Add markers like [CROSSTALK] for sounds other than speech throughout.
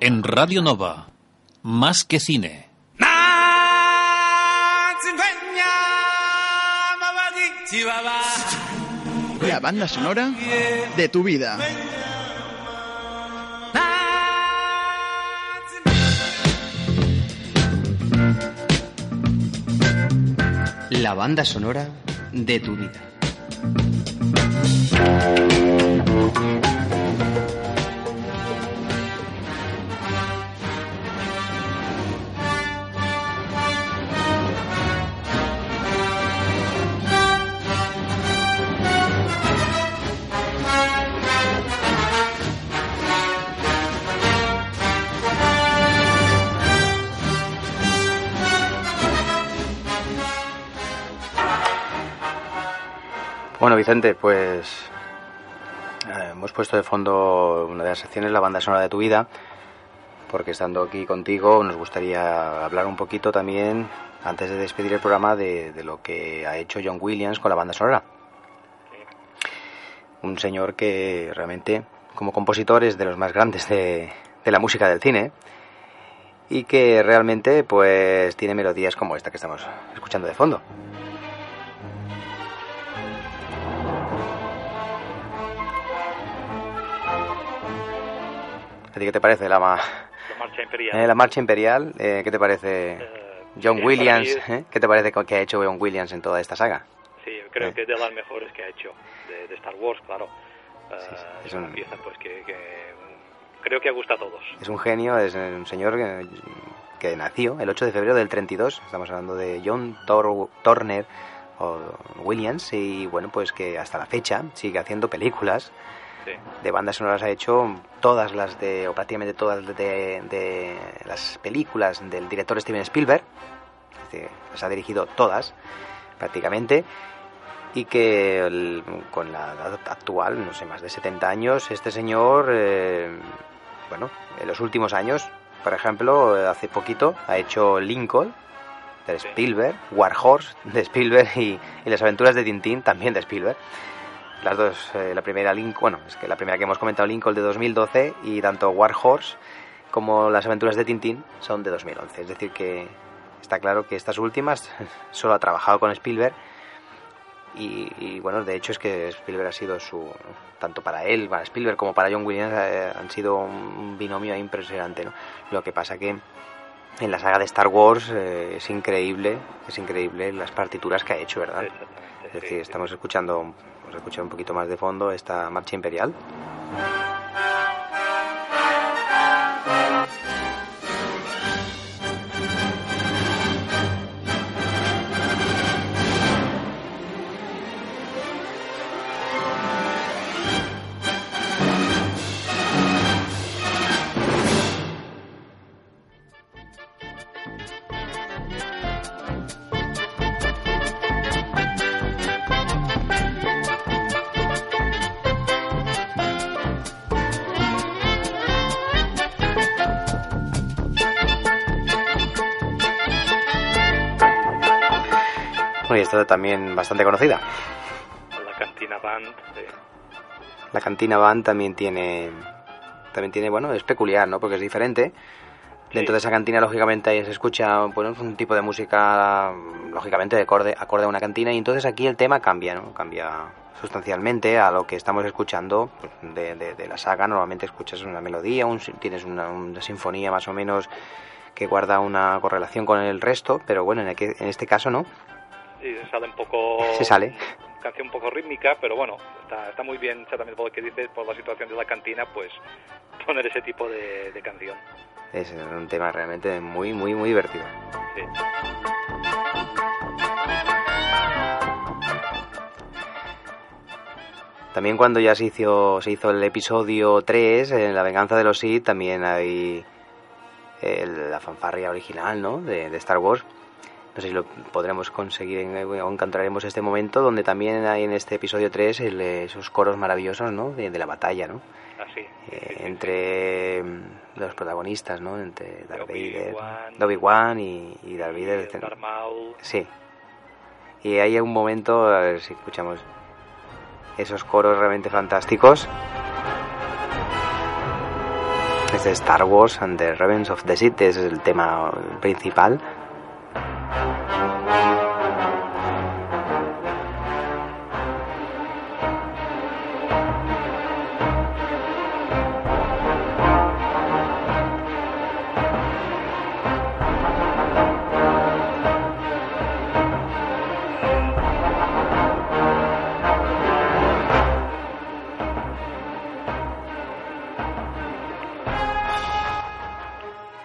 En Radio Nova, más que cine. La banda sonora de tu vida. La banda sonora de tu vida. Bueno, Vicente, pues eh, hemos puesto de fondo una de las secciones, la banda sonora de tu vida, porque estando aquí contigo nos gustaría hablar un poquito también, antes de despedir el programa, de, lo que ha hecho John Williams con la banda sonora. Un señor que realmente, como compositor, es de los más grandes de, de la música del cine y que realmente pues tiene melodías como esta que estamos escuchando de fondo. ¿A ti qué te parece la, ma- La marcha imperial. eh, la marcha imperial? Eh, ¿Qué te parece Eh, John Williams? mí- eh? ¿Qué te parece que ha hecho John Williams en toda esta saga? Sí, creo Eh. que es de las mejores que ha hecho de, de Star Wars, claro. Sí, sí, es es una un- pieza pues que, que, creo que gusta a todos. Es un genio, es un señor que, que nació el 8 de febrero del 32. Estamos hablando de John Tor- Turner o Williams y bueno, pues que hasta la fecha sigue haciendo películas. Sí. De bandas sonoras ha hecho todas las de, o prácticamente todas de, de las películas del director Steven Spielberg. Las ha dirigido todas, prácticamente. Y que el- con la edad actual, no sé, más de 70 años, este señor, eh, bueno, en los últimos años, por ejemplo, hace poquito ha hecho Lincoln de. Spielberg, War Horse de Spielberg y, y Las aventuras de Tintín también de Spielberg. Las dos, eh, la primera Lincoln, bueno, es que la primera que hemos comentado Lincoln de 2012 y tanto War Horse como Las aventuras de Tintín son de 2011. Es decir que está claro que estas últimas [LAUGHS] solo ha trabajado con Spielberg y, y, bueno, de hecho es que Spielberg ha sido su, tanto para él, para Spielberg como para John Williams eh, han sido un binomio impresionante, ¿no? Lo que pasa que en la saga de Star Wars eh, es increíble, es increíble las partituras que ha hecho, ¿verdad? Es decir, estamos escuchando, vamos escuchar un poquito más de fondo esta marcha imperial. Bueno, y esta también bastante conocida. La cantina band. sí. La cantina Band también tiene, también tiene, bueno, es peculiar, ¿no? Porque es diferente. Dentro Sí. de esa cantina, lógicamente, ahí se escucha, bueno, un tipo de música, lógicamente, de acorde, acorde a una cantina. Y entonces aquí el tema cambia, ¿no? Cambia sustancialmente a lo que estamos escuchando pues, de, de- de la saga. Normalmente escuchas una melodía, un, tienes una, una sinfonía más o menos que guarda una correlación con el resto, pero bueno, en, en este caso no. Sí, se sale un poco... Se sale. Canción un poco rítmica, pero bueno, está, está muy bien exactamente por lo que dices, por la situación de la cantina, pues poner ese tipo de, de canción. Es un tema realmente muy, muy, muy divertido. Sí. También cuando ya se hizo, se hizo el episodio 3, en La venganza de los Sith, también hay el- la fanfarria original, ¿no? De, de Star Wars. No sé si lo podremos conseguir en- o encontraremos este momento donde también hay en este episodio 3 el, eh, esos coros maravillosos, ¿no? De, de la batalla, ¿no? Así. Eh, entre mm, los protagonistas, ¿no? Entre Darth Vader, Obi-Wan. Y, y Darth Vader. Darth Maul. Sí. Y hay un momento, a ver si escuchamos esos coros realmente fantásticos. es de Star Wars and the Revenge of the Sith, es el tema principal.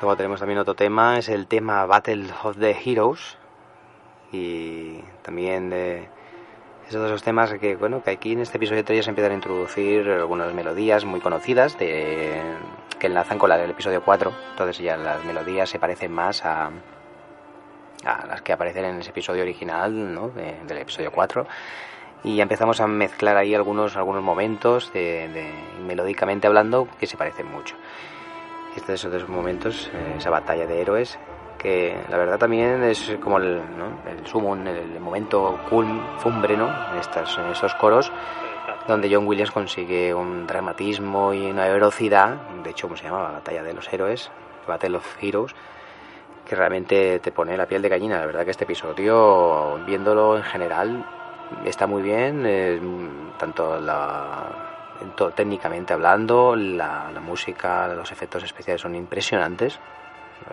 Luego tenemos también otro tema, es el tema Battle of the Heroes. Y también de esos dos temas que, bueno, que aquí en este episodio 3 ya se empiezan a introducir algunas melodías muy conocidas de, que enlazan con la del episodio 4. Entonces ya las melodías se parecen más a, a las que aparecen en ese episodio original, ¿no? De- del episodio 4. Y empezamos a mezclar ahí algunos, algunos momentos de, de- melódicamente hablando que se parecen mucho. Este es de esos momentos, eh, esa batalla de héroes, que la verdad también es como el, ¿no? el sumo, el, momento culm, fumbre, ¿no? En, estas, en estos coros, donde John Williams consigue un dramatismo y una velocidad, de hecho, como se llama? La batalla de los héroes, Battle of Heroes, que realmente te pone la piel de gallina. La verdad que este episodio, viéndolo en general, está muy bien, eh, tanto la, técnicamente hablando, la, la música, los efectos especiales son impresionantes.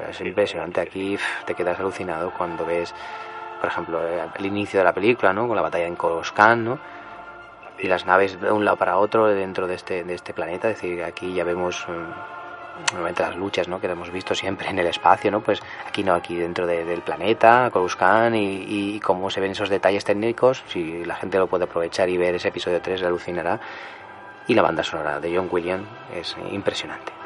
Es impresionante aquí, te quedas alucinado cuando ves, por ejemplo, el inicio de la película, ¿no? Con la batalla en Coruscant, ¿no? Y las naves de un lado para otro dentro de este, de este planeta, es decir, aquí ya vemos mm, normalmente las luchas, ¿no? Que hemos visto siempre en el espacio, ¿no? Pues aquí no, aquí dentro de- del planeta, Coruscant y, y cómo se ven esos detalles técnicos, si la gente lo puede aprovechar y ver ese episodio 3 le alucinará. Y la banda sonora de John Williams es impresionante.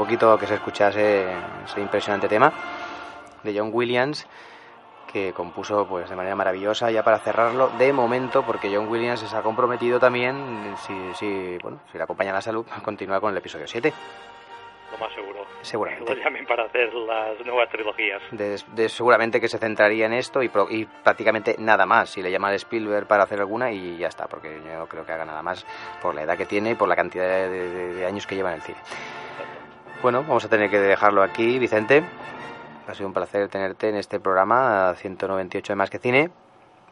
Poquito que se escuchase ese impresionante tema de John Williams que compuso pues de manera maravillosa ya para cerrarlo de momento porque John Williams se ha comprometido también si, si, bueno, si le acompaña la salud [LAUGHS] a continuar con el episodio 7 Lo más seguro. Seguramente. Lo llamen para hacer las nuevas trilogías. de, de- seguramente que se centraría en esto y, pro- y prácticamente nada más si le llaman a Spielberg para hacer alguna y ya está porque yo no creo que haga nada más por la edad que tiene y por la cantidad de, de- de años que lleva en el cine bueno vamos a tener que dejarlo aquí Vicente. Ha sido un placer tenerte en este programa 198 de Más que Cine.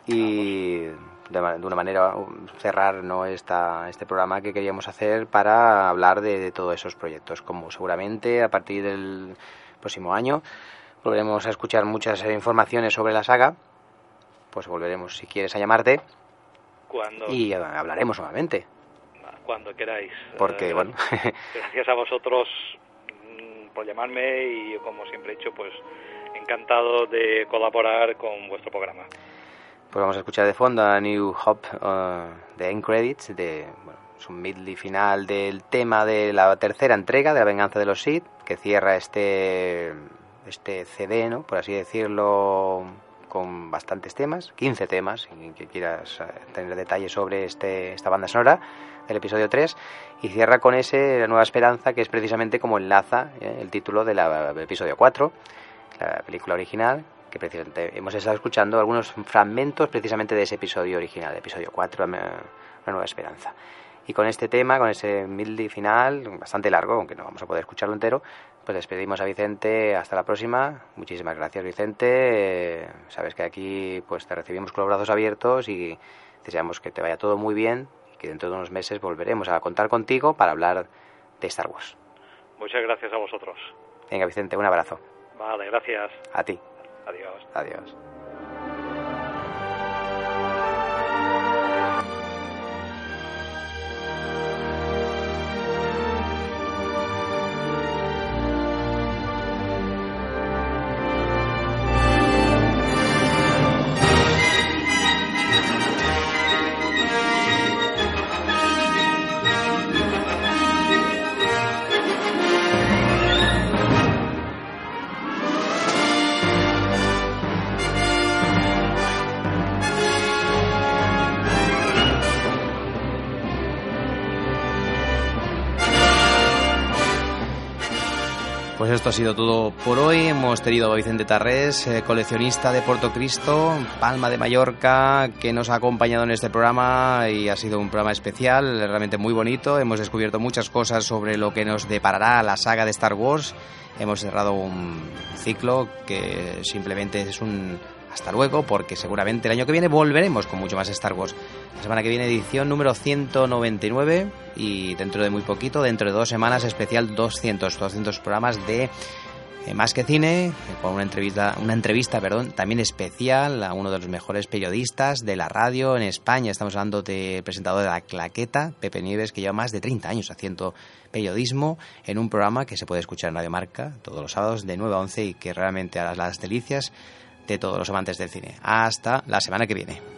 Y de, una manera um, cerrar no esta, este programa que queríamos hacer para hablar de, de todos esos proyectos como seguramente a partir del próximo año volveremos a escuchar muchas eh, informaciones sobre la saga. Pues volveremos si quieres a llamarte. Cuando, y hablaremos nuevamente. Cuando queráis. porque Eh, bueno [LAUGHS] Gracias a vosotros llamarme y como siempre he dicho, pues encantado de colaborar con vuestro programa. Pues vamos a escuchar de fondo a New Hope uh, de End Credits, de, bueno, es un final del tema de la tercera entrega de La Venganza de los Sith, que cierra este, este CD, ¿no? por así decirlo, con bastantes temas, 15 temas, y que quieras eh, tener detalles sobre este, esta banda sonora del episodio 3, y cierra con ese La Nueva Esperanza, que es precisamente como enlaza eh, el título del episodio 4, la película original, que precisamente hemos estado escuchando algunos fragmentos precisamente de ese episodio original, episodio 4, La Nueva Esperanza. Y con este tema, con ese mildi final, bastante largo, aunque no vamos a poder escucharlo entero, pues despedimos a Vicente. Hasta la próxima. Muchísimas gracias, Vicente. Eh, sabes que aquí pues te recibimos con los brazos abiertos y deseamos que te vaya todo muy bien y que dentro de unos meses volveremos a contar contigo para hablar de Star Wars. Muchas gracias a vosotros. Venga, Vicente, un abrazo. Vale, gracias. A ti. Adiós. Adiós. Pues esto ha sido todo por hoy. Hemos tenido a Vicente Tarrés, eh, coleccionista de Porto Cristo, Palma de Mallorca, que nos ha acompañado en este programa y ha sido un programa especial, realmente muy bonito. Hemos descubierto muchas cosas sobre lo que nos deparará la saga de Star Wars. Hemos cerrado un ciclo que simplemente es un hasta luego, porque seguramente el año que viene volveremos con mucho más Star Wars. La semana que viene edición número 199 y dentro de muy poquito, dentro de dos semanas, especial 200, 200 programas de eh, Más que Cine, eh, con una entrevista, una entrevista perdón, también especial a uno de los mejores periodistas de la radio en España. Estamos hablando del presentador de La Claqueta, Pepe Nieves, que lleva más de 30 años haciendo periodismo en un programa que se puede escuchar en Radio Marca todos los sábados de 9 a 11 y que realmente hará las delicias de todos los amantes del cine. Hasta la semana que viene.